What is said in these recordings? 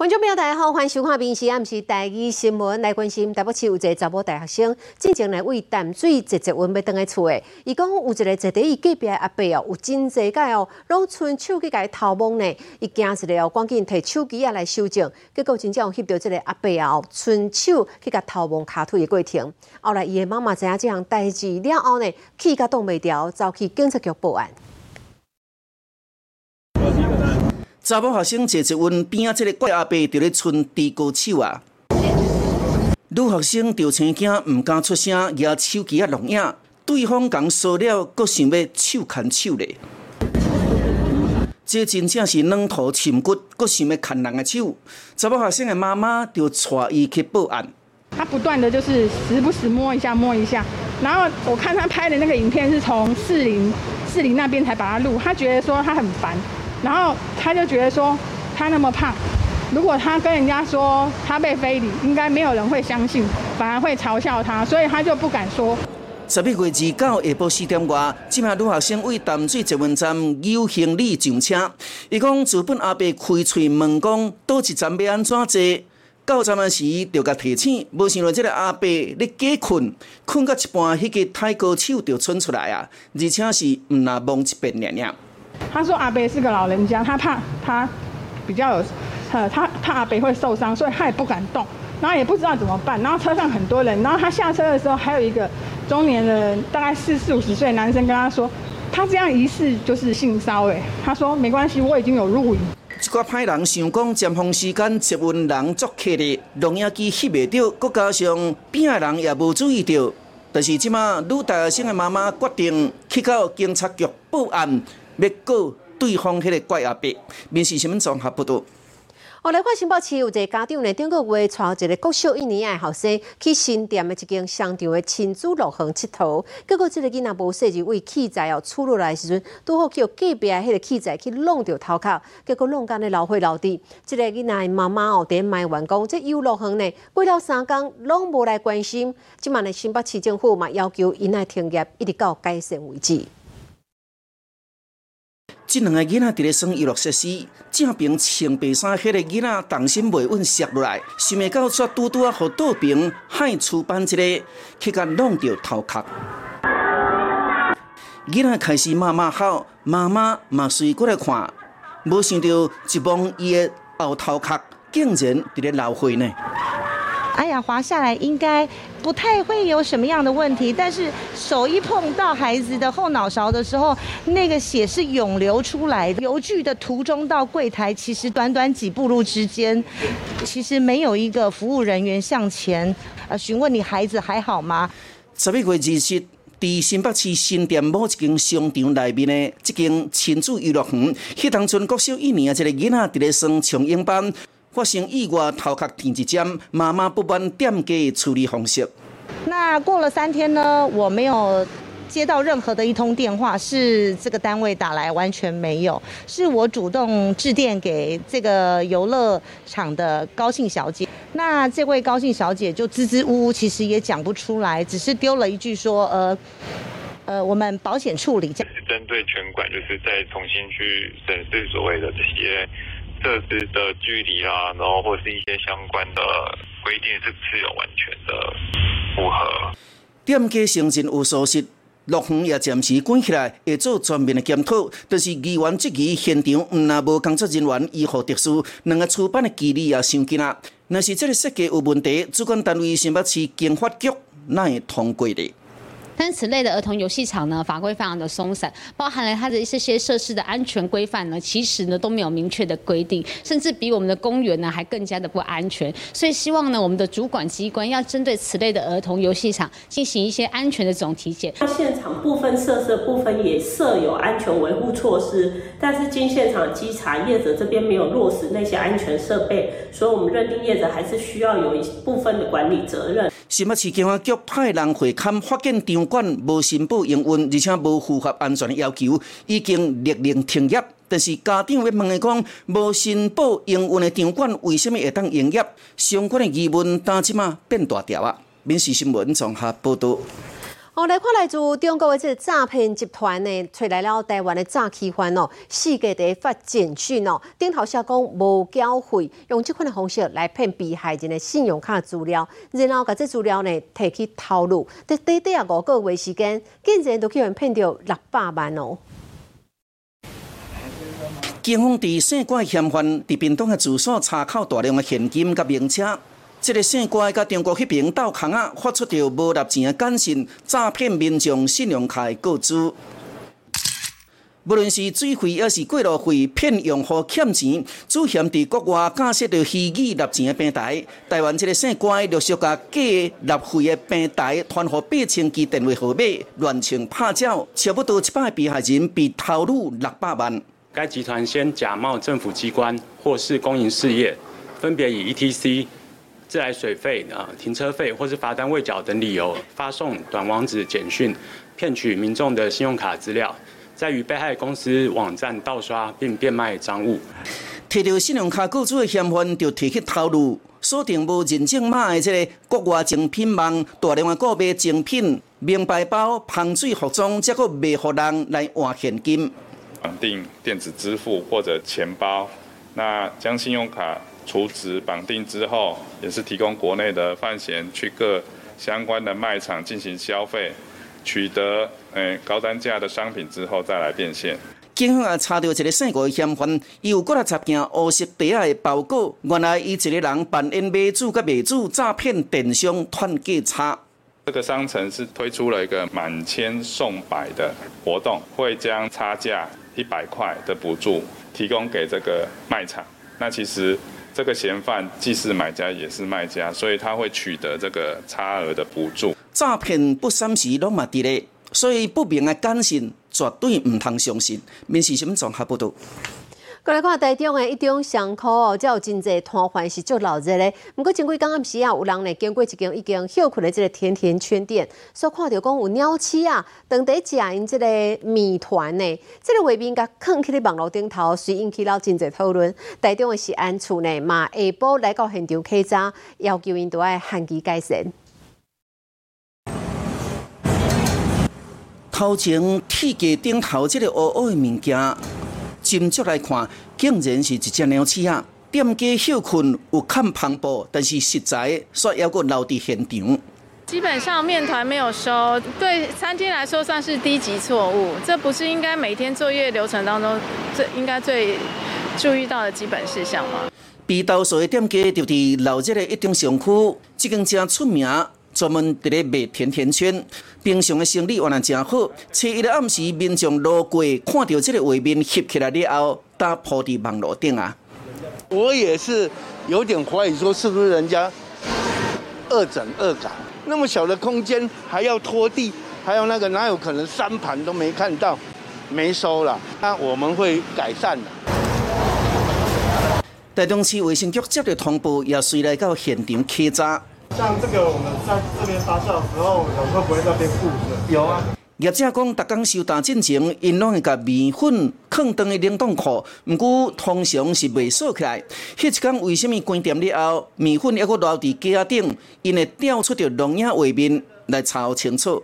观众朋友，大家好，欢迎收看《平时暗时台语新闻》。来关心台北市有一个查某大学生，进前来为淡水直接温要倒来厝的。伊讲有一个坐伫伊隔壁的阿伯哦，有真济届哦，拢伸手去甲伊偷摸呢。伊惊一个哦，赶紧摕手机啊来收证，结果真正有翕到这个阿伯哦，伸手去甲偷摸卡腿的过程。后来伊的妈妈知影这项代志了后呢，气甲挡袂牢，走去警察局报案。查某学生坐一阮边仔，即个怪阿伯伫咧伸低高手啊。女学生就青惊，毋敢出声，举手机啊录影。对方讲说了，阁想要手牵手咧。这真正是软土深骨，阁想要牵人的手。查某学生的妈妈就带伊去报案。他不断的就是时不时摸一下摸一下，然后我看他拍的那个影片是从四零四零那边才把他录，他觉得说他很烦。然后他就觉得说，他那么胖，如果他跟人家说他被非礼，应该没有人会相信，反而会嘲笑他，所以他就不敢说。十一月二九下晡四点外，这名女学生为淡水捷运站有行李上车，伊讲自本阿伯开嘴问讲，倒一站要安怎坐？到站时就甲提醒，无想到这个阿伯咧假困，困到一半，迄个太高手就窜出来啊，而且是毋那望一遍念念。他说阿伯是个老人家，他怕他比较有，呃，他怕阿伯会受伤，所以他也不敢动，然后也不知道怎么办。然后车上很多人，然后他下车的时候，还有一个中年人，大概四四五十岁男生跟他说，他这样疑似就是性骚扰。他说没关系，我已经有录影。一个歹人想讲尖峰时间接运人作客的，录影机翕袂到，搁加上边的人也无注意到，但是即马女大学生的妈妈决定去到警察局报案。要告对方迄个怪阿伯，民事新闻综合报道。后来，看新北市有一个家长呢，顶个月带一个国小一年的学生去新店的一间商场的亲子乐园佚佗，结果这个囡仔无设置位器材哦，出落来时阵，拄好叫隔壁迄个器材去弄着头壳，结果弄干的老灰老地。这个囡仔的妈妈哦，点卖员工，这游乐园呢，过了三工拢无来关心。今晚的新北市政府嘛，要求因来停业，一直到改善为止。即两个囡仔伫咧耍娱乐设施，正边穿白衫迄个囡仔重心袂稳，摔落来，想袂到却拄拄啊，互倒边害厝班一个，去甲弄着头壳。囡仔开始骂骂吼，妈妈嘛随过来看，无想到一望伊的后头壳竟然伫咧流血呢。哎呀，滑下来应该不太会有什么样的问题，但是手一碰到孩子的后脑勺的时候，那个血是涌流出来的。邮局的途中到柜台，其实短短几步路之间，其实没有一个服务人员向前呃询问你孩子还好吗？十一月二日，伫新北市新店某一间商场内面的这间亲子娱乐园，迄当村国小一年啊，一个囡仔伫咧上琼英班。发生意外，头壳停一针，妈妈不满店家处理方式。那过了三天呢？我没有接到任何的一通电话，是这个单位打来，完全没有。是我主动致电给这个游乐场的高兴小姐。那这位高兴小姐就支支吾吾，其实也讲不出来，只是丢了一句说：“呃，呃，我们保险处理。”是针对全馆，就是再重新去审视所谓的这些。设施的距离啦，然后或是一些相关的规定，是不是有完全的符合？店家承认有疏失，乐园也暂时关起来，会做全面的检讨。但是议员质疑现场毋那无工作人员医护特殊，两个出版的距离也相近啊。若是这个设计有问题，主管单位新北市经发局那会通过的。但此类的儿童游戏场呢，法规非常的松散，包含了它的一些些设施的安全规范呢，其实呢都没有明确的规定，甚至比我们的公园呢还更加的不安全。所以希望呢，我们的主管机关要针对此类的儿童游戏场进行一些安全的这种体检。它现场部分设施部分也设有安全维护措施，但是经现场稽查，业者这边没有落实那些安全设备，所以我们认定业者还是需要有一部分的管理责任。新北市警方局派人回勘发现场馆无申报营运，而且无符合安全的要求，已经勒令停业。但是家长要问伊讲，无申报营运的场馆为什么会当营业？相关的疑问，当即嘛变大条啊！民事新闻综合报道。哦，来看来自中国的这个诈骗集团呢，找来了台湾的诈欺犯哦，四个在发简讯哦，顶头写讲无缴费，用这款的方式来骗被害人的信用卡资料，然后把这资料呢提去套路，在短短五个月时间，竟然都叫人骗到六百万哦。警方伫姓怪嫌犯伫屏东的住所查扣大量的现金甲名车。这个姓怪甲中国迄边斗空啊，发出着无立钱的简讯，诈骗民众信用卡的个资。无论是水费还是过路费，骗用户欠钱，主嫌伫国外架设着虚拟立钱的平台。台湾这个姓怪陆续甲假立费的平台传互八千支电话号码，乱枪拍照，差不多一百个被害人被投入六百万。该集团先假冒政府机关或是公营事业，分别以 ETC。自来水费、啊停车费或是罚单未缴等理由，发送短网址简讯，骗取民众的信用卡资料，在与被害公司网站盗刷并变卖赃物。摕到信用卡购主的嫌犯，就提起套路，锁定无认证码的这个国外精品网，大量的购买精品名牌包、防水服装，则个卖互人来换现金。绑定电子支付或者钱包，那将信用卡。储值绑定之后，也是提供国内的范闲去各相关的卖场进行消费，取得诶高单价的商品之后再来变现。警方也查到一个姓吴的嫌犯，伊有过来十件黑色底下的包裹，原来伊一个人扮演买主甲卖主诈骗电商团价差。这个商城是推出了一个满千送百的活动，会将差价一百块的补助提供给这个卖场。那其实。这个嫌犯既是买家也是卖家，所以他会取得这个差额的补助。诈骗不三时拢嘛伫咧，所以不明的简讯绝对唔通相信。面试新闻综合报道。过来看台中的一中巷口哦，才有真济摊贩是足闹热的。不过，前几刚暗时啊，有人呢经过一间已经休困的这个甜甜圈店，所看到讲有鸟鼠啊，当地食因这个米团呢，这个画面甲放起咧网络顶头，随引起了真济讨论。台中的食安处呢，嘛下晡来到现场稽查，要求因都爱限期改善。头前铁架顶头这个乌乌的物件。斟酌来看，竟然是一只鸟鼠啊！店家休困有看磅礴，但是食材却还阁留伫现场。基本上面团没有收，对餐厅来说算是低级错误。这不是应该每天作业流程当中最应该最注意到的基本事项吗？被投诉的店家就伫老街的一中商区，这间正出名。专门伫咧卖甜甜圈，平常的生意原来真好。初一的暗时，民众路过看到这个画面翕起来了后，打铺伫网络顶啊。我也是有点怀疑，说是不是人家恶整恶改？那么小的空间还要拖地，还有那个哪有可能三盘都没看到，没收了？那我们会改善的。台中市卫生局接到通报，也随来到现场稽查。像这个，我们在这边发酵的时候，有会不会那边固着？有啊。业者讲，逐工收单进前，因拢会甲面粉放当个冷冻库，毋过通常是未锁起来。迄一天为什么关店了后，面粉还阁留伫架顶？因会调出着龙眼画面来查清楚。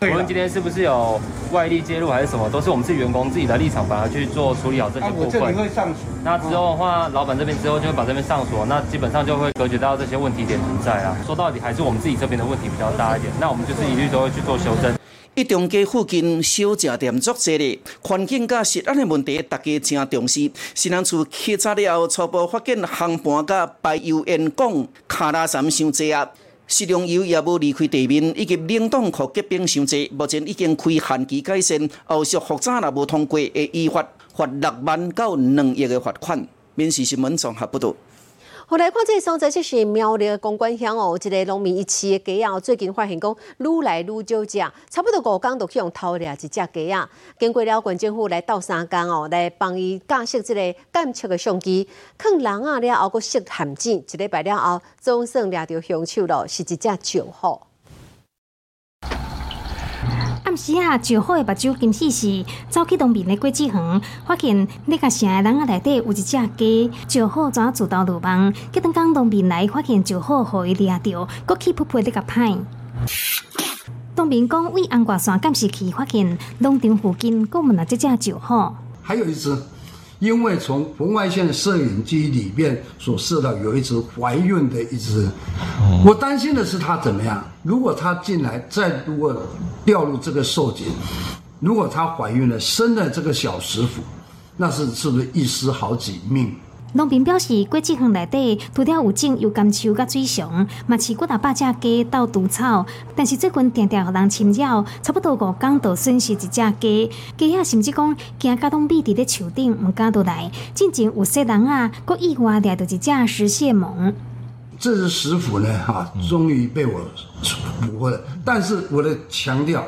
我们今天是不是有外力介入还是什么？都是我们自己员工自己的立场，把它去做处理好这些部分。会上锁。那之后的话，老板这边之后就会把这边上锁，那基本上就会隔绝到这些问题点存在啊。说到底还是我们自己这边的问题比较大一点，那我们就是一律都会去做修正。一中街附近小食店足多咧，环境甲食安的问题，大家真重视。新南厝稽查了后，初步发现航盘甲排油烟管卡拉山伤济啊。食用油也无离开地面，以及冷冻库结冰伤济，目前已经开限期改善，后续复查若无通过，会依法罚六万到两亿的罚款。民事新闻综合报道。后来看这个所在，这是苗栗公馆乡哦，一个农民一饲的鸡啊，最近发现讲愈来愈少只，差不多五工就去用偷掠一只鸡啊。经过了县政府来斗三工哦，来帮伊架设这个监测的相机，看人啊了后，搁设陷阱，一礼拜了后，总算掠到凶手了，是一只九号。暗时啊，石虎的目睭金细细走去东边的果子园，发现那个城的人啊内底有一只鸡，石虎怎自投罗网？结当东边来发现石虎互伊抓着，搁去扑扑的个歹。东明讲为安挂山监视器发现农场附近搁问了即只石虎，还有一只，因为从红外线摄影机里面所摄到有一只怀孕的一只，我担心的是它怎么样？如果它进来再如果掉入这个受井，如果它怀孕了生了这个小石虎，那是是不是一尸好几命？农民表示，过几项内底除了有种有甘树甲水熊，嘛饲几大百只鸡斗除草，但是最近常常互人侵扰，差不多五天就损失一只鸡。鸡仔甚至讲惊甲拢闭伫咧树顶，毋敢倒来。进前有些人啊，佮意外掠到一只石蟹獴。这只石虎呢，哈，终于被我捕获了。但是我的强调，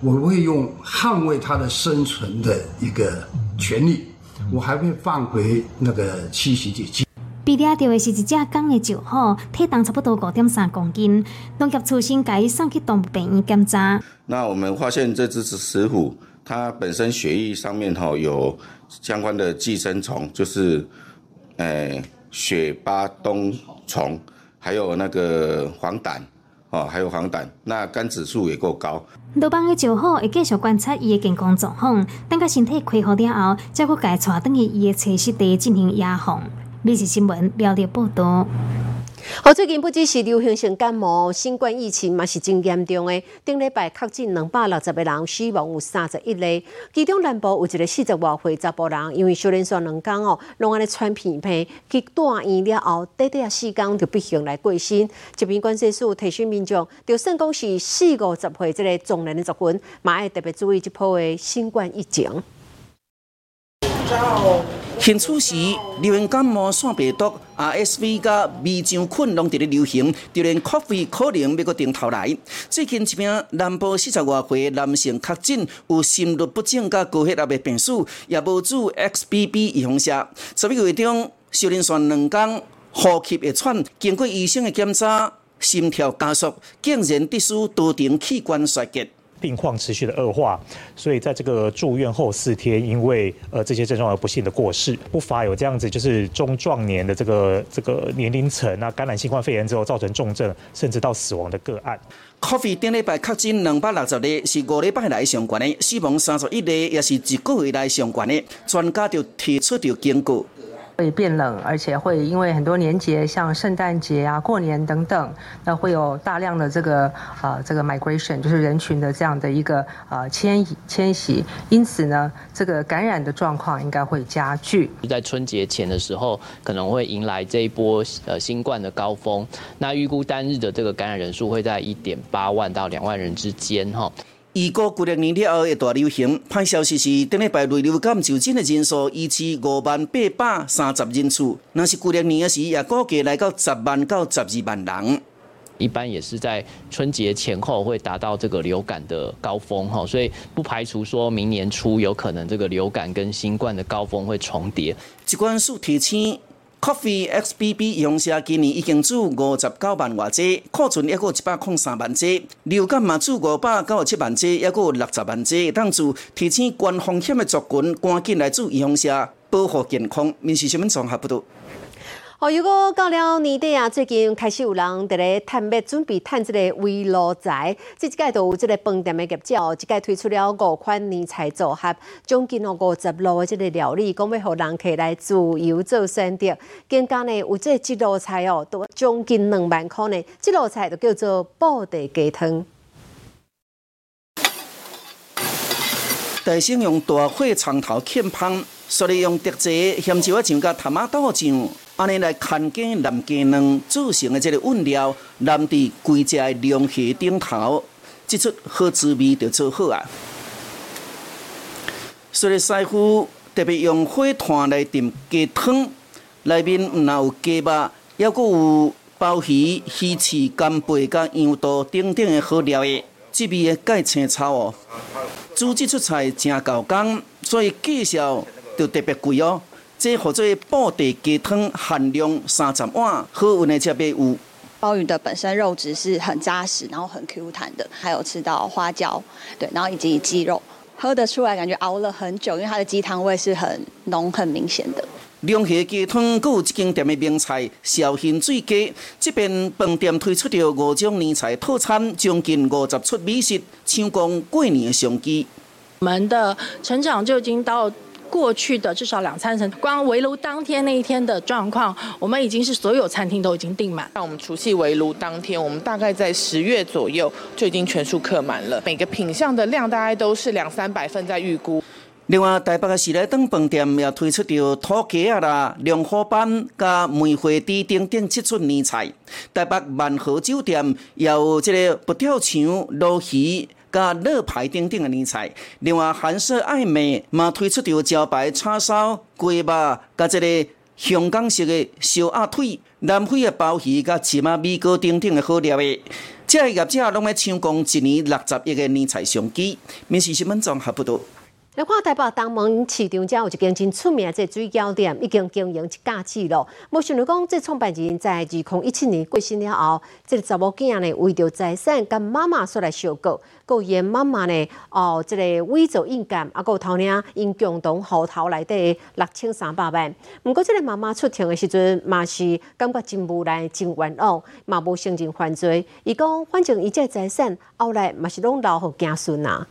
我会用捍卫它的生存的一个权利。我还会放回那个栖息地。被抓到的是一只公的石虎，体重差不多五点三公斤。农业处先改送去动物病院检查。那我们发现这只石虎，它本身血液上面哈有相关的寄生虫，就是诶血巴冬虫，还有那个黄疸。哦，还有黄疸，那肝指数也够高。老邦的就好，会继续观察伊的健康状况，等到身体恢复了后，再去改带等于伊的测试地进行压放。每日新闻了解报道。好，最近不只是流行性感冒，新冠疫情嘛是真严重的。顶礼拜确诊两百六十个人死亡，有三十一例。其中南部有一个四十外岁查甫人，因为小连续两天哦，拢安尼喘鼻涕，去住院了后，短短四天就不幸来过身。这边关系处提醒民众，就算讲是四五十岁这个中年的族群，嘛要特别注意这波的新冠疫情。现此时，流行感冒、腺病毒、RSV、甲微肠菌拢伫咧流行，就连 Coffee 可能要搁顶头来。最近一名南部四十外岁男性确诊有心律不整、甲高血压的病史，也无注 XBB 预防射。十一月中，小林线两天呼吸会喘，经过医生的检查，心跳加速，竟然得输多重器官衰竭。病况持续的恶化，所以在这个住院后四天，因为呃这些症状而不幸的过世，不乏有这样子就是中壮年的这个这个年龄层啊，感染新冠肺炎之后造成重症甚至到死亡的个案。Coffee 顶礼拜确诊两百六十例，是五礼拜来上悬的，死亡三十一例，也是一个月来上悬的。专家就提出着警告。会变冷，而且会因为很多年节，像圣诞节啊、过年等等，那会有大量的这个呃这个 migration，就是人群的这样的一个呃迁移迁徙，因此呢，这个感染的状况应该会加剧。在春节前的时候，可能会迎来这一波呃新冠的高峰，那预估单日的这个感染人数会在一点八万到两万人之间哈。预估过年年了后会大流行。歹消息是，顶礼拜内流感就诊的人数依次五万八百三十人次，若是过年年时也估计来到十万到十二万人。一般也是在春节前后会达到这个流感的高峰哈，所以不排除说明年初有可能这个流感跟新冠的高峰会重叠。机关署提醒。Coffee XBB 用下今年已经注五十九万外只，库存还有一百零三万只。流感嘛注五百九十七万剂，还有六十万只。当注提醒关风险的族群赶紧来注预防下，保护健康。民事新闻综合报道。哦，如果到了年底啊，最近开始有人伫咧探秘准备探这个围炉仔，这一届都有这个饭店的业绩哦，一届推出了五款年菜组合，将近哦五十路的这个料理，讲要互人客来自由做选择。更加呢，有这一路菜哦，都将近两万块呢。这路菜就叫做布地鸡汤。大生用大火长头欠芳，所以用特 chế 咸椒啊酱甲塔马豆酱。安尼来看见南鸡卵组成的这个韵料，淋伫规只龙虾顶头，即出好滋味就做好啊！所以师傅特别用火炭来炖鸡汤，内面毋但有鸡肉，还佫有鲍鱼、鱼翅、干贝、甲羊肚等等的好料的，滋味的介青草哦。煮即出菜真够工，所以介绍就特别贵哦。这或者布袋鸡汤含量三十碗，好运的才别有。鲍鱼的本身肉质是很扎实，然后很 Q 弹的，还有吃到花椒，对，然后以及鸡肉，喝得出来感觉熬了很久，因为它的鸡汤味是很浓很明显的。龙虾鸡汤，阁有一间店的名菜绍兴水鸡。这边饭店推出着五种年菜套餐，将近五十出美食，抢攻过年的商机。我们的成长就已经到。过去的至少两三层，光围炉当天那一天的状况，我们已经是所有餐厅都已经订满。那我们除夕围炉当天，我们大概在十月左右就已经全数客满了。每个品相的量大概都是两三百份在预估。另外，台北的喜来登饭店也推出着土鸡啊啦、龙虎斑、加梅花枝等等七出年菜。台北万豪酒店也有这个不跳墙、鲈鱼。甲乐牌等等的年菜，另外韩式爱美嘛推出着招牌叉烧、鸡肉，甲即个香港式的烧鸭腿、南非的鲍鱼，甲芝麻米糕等等的好料的。这些业者拢要抢攻一年六十亿的年菜商机。面试新闻综合报道。来看台北东门市场，遮有一间真出名的水饺店，已经经营一假期了。无想到讲，这创办人在二零一七年过身了后，这个查某囝呢，为着财产，跟妈妈出来收购，佮因妈妈呢，哦，这个伪造印鉴，啊，佮头领因共同户头内底六千三百万。毋过，这个妈妈出庭的时阵，嘛是感觉真无奈、真冤枉，嘛无承认犯罪。伊讲，反正伊这财产后来嘛是拢留互子孙啊。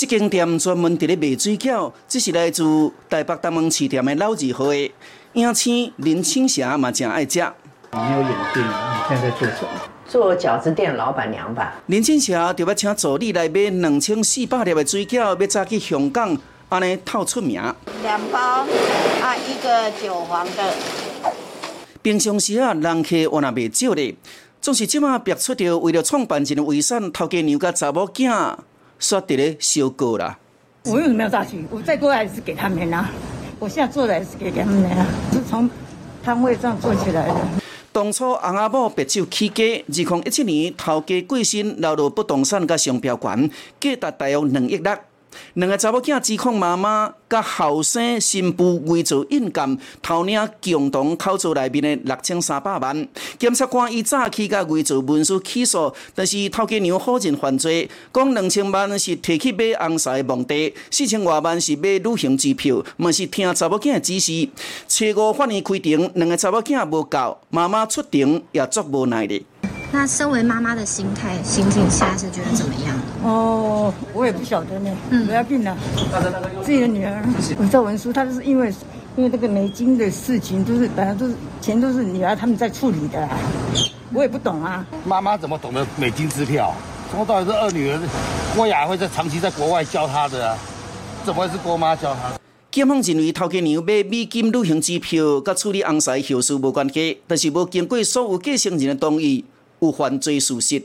这间店专门伫咧卖水饺，这是来自台北东门市店的老字号的影青林青霞嘛，真爱食。你有眼镜，你现在在做什么？做饺子店老板娘吧。林青霞就要请助理来买两千四百粒的水饺，要早去香港，安尼透出名。两包啊，一个韭黄的。平常时啊，人客我那袂少咧，总是即马逼出着为了创办一个遗产，头家娘甲查某囝。刷伫咧收购啦。我为什么要诈取？我再过来是给他们啊。我现在做的还是给他们啊，是从摊位上做起来的。当初翁阿某白酒起家，二零一七年头家贵新流入不动产甲商标权，价值大约两亿六。两个查某囝指控妈妈甲后生新妇伪造印鉴，偷领共同口座内面的六千三百万。检察官以早期甲伪造文书起诉，但是头家娘否认犯罪，讲两千万是摕去买红纱的目的，四千外万是买旅行机票，嘛是听查某囝指示。初五法院开庭，两个查某囝无够，妈妈出庭也足无奈的。那身为妈妈的心态、心境，现在是觉得怎么样？哦，我也不晓得呢。嗯，不要病了。自己的女儿伪造文书，她就是因为因为这个美金的事情，都是本来都是钱都是女儿他们在处理的，我也不懂啊。妈妈怎么懂得美金支票？从头到尾是二女儿郭雅慧在长期在国外教她的啊，怎么会是郭妈教她？检方认为头家娘买美金旅行支票，甲处理红色后事无关系，但是无经过所有继承人的同意。无犯罪事实。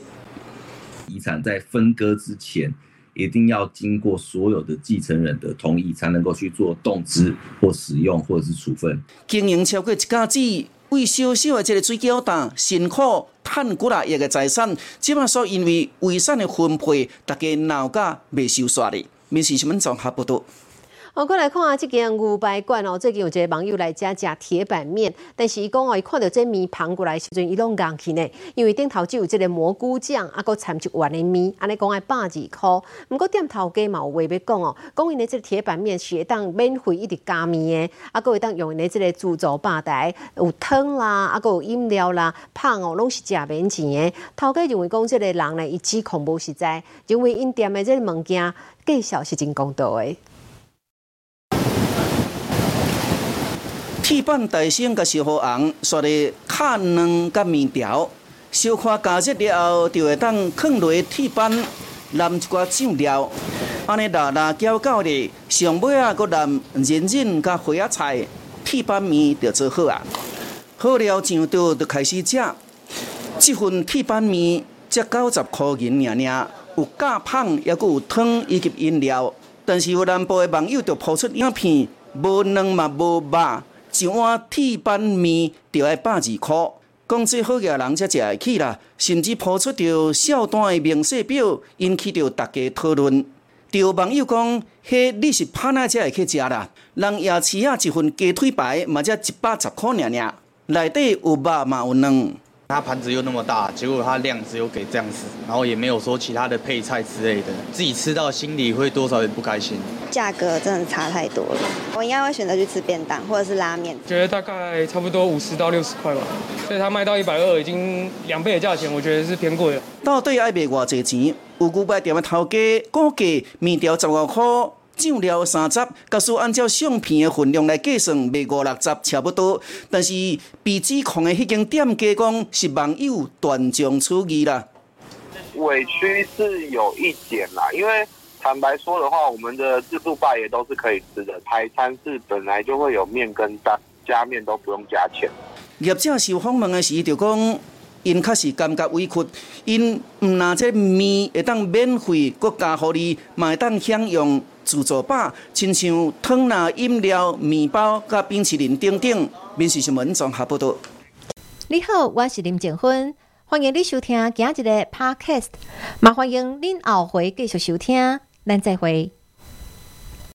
遗产在分割之前，一定要经过所有的继承人的同意，才能够去做动资或使用或者是处分。经营超过一家子，为小小的这个水饺蛋，辛苦赚几啊亿的财产，即马所因为遗产的分配，大家闹甲未收煞哩。民事新闻综合报道。我过来看啊，这间牛排馆哦，最近有一个网友来家食铁板面，但是伊讲哦，伊看到这面盘过来时阵，伊拢硬去呢，因为顶头只有这个蘑菇酱，啊，搁掺一碗的面，安尼讲爱百二箍。毋过店头家嘛有话要讲哦，讲因的这个铁板面是会当免费一直加面的，啊，搁会当用因的这个自助吧台，有汤啦，啊，搁有饮料啦，胖哦，拢是食免钱的。头家认为讲这个人呢，伊指控无实在，因为因店的这个物件介绍是真公道的。铁板大升甲小火红，刷咧卡软甲面条，小看加热了后，就会当放落铁板，淋一寡酱料，安尼辣辣搅搅咧，上尾啊，搁淋人参甲花椰菜，铁板面就做好啊。好了上桌就开始食，这份铁板面才九十块银尔尔，有加胖，也搁有汤以及饮料。但是有南部的网友就抛出影片，无卵嘛无肉。一碗铁板面就要百二箍，讲这好额人才食会起啦。甚至抛出着小单的明细表，引起着大家讨论。有网友讲：，迄你是拍哪才会去食啦？人夜市啊，一份鸡腿排嘛才一百十箍尔尔，内底有肉嘛有卵。它盘子又那么大，结果它量只有给这样子，然后也没有说其他的配菜之类的，自己吃到心里会多少有点不开心。价格真的差太多了，我应该会选择去吃便当或者是拉面。觉得大概差不多五十到六十块吧，所以它卖到一百二，已经两倍的价钱，我觉得是偏贵了。到底爱卖偌济钱？有牛排店的头家估计面条十五块。酱料三十，假使按照相片的分量来计算，卖五六十差不多。但是被指控的迄间店家讲是网友断章取义啦。委屈是有一点啦，因为坦白说的话，我们的自助霸也都是可以吃的。台餐是本来就会有面跟蛋，加面都不用加钱。业者受访问的时就讲。因确实感觉委屈，因毋拿这面会当免费，国家福利嘛会当享用自助吧，亲像汤拿饮料、面包、甲冰淇淋等等。面试新闻综合报道。你好，我是林静芬，欢迎你收听今日的 Podcast，也欢迎您后回继续收听，咱再会。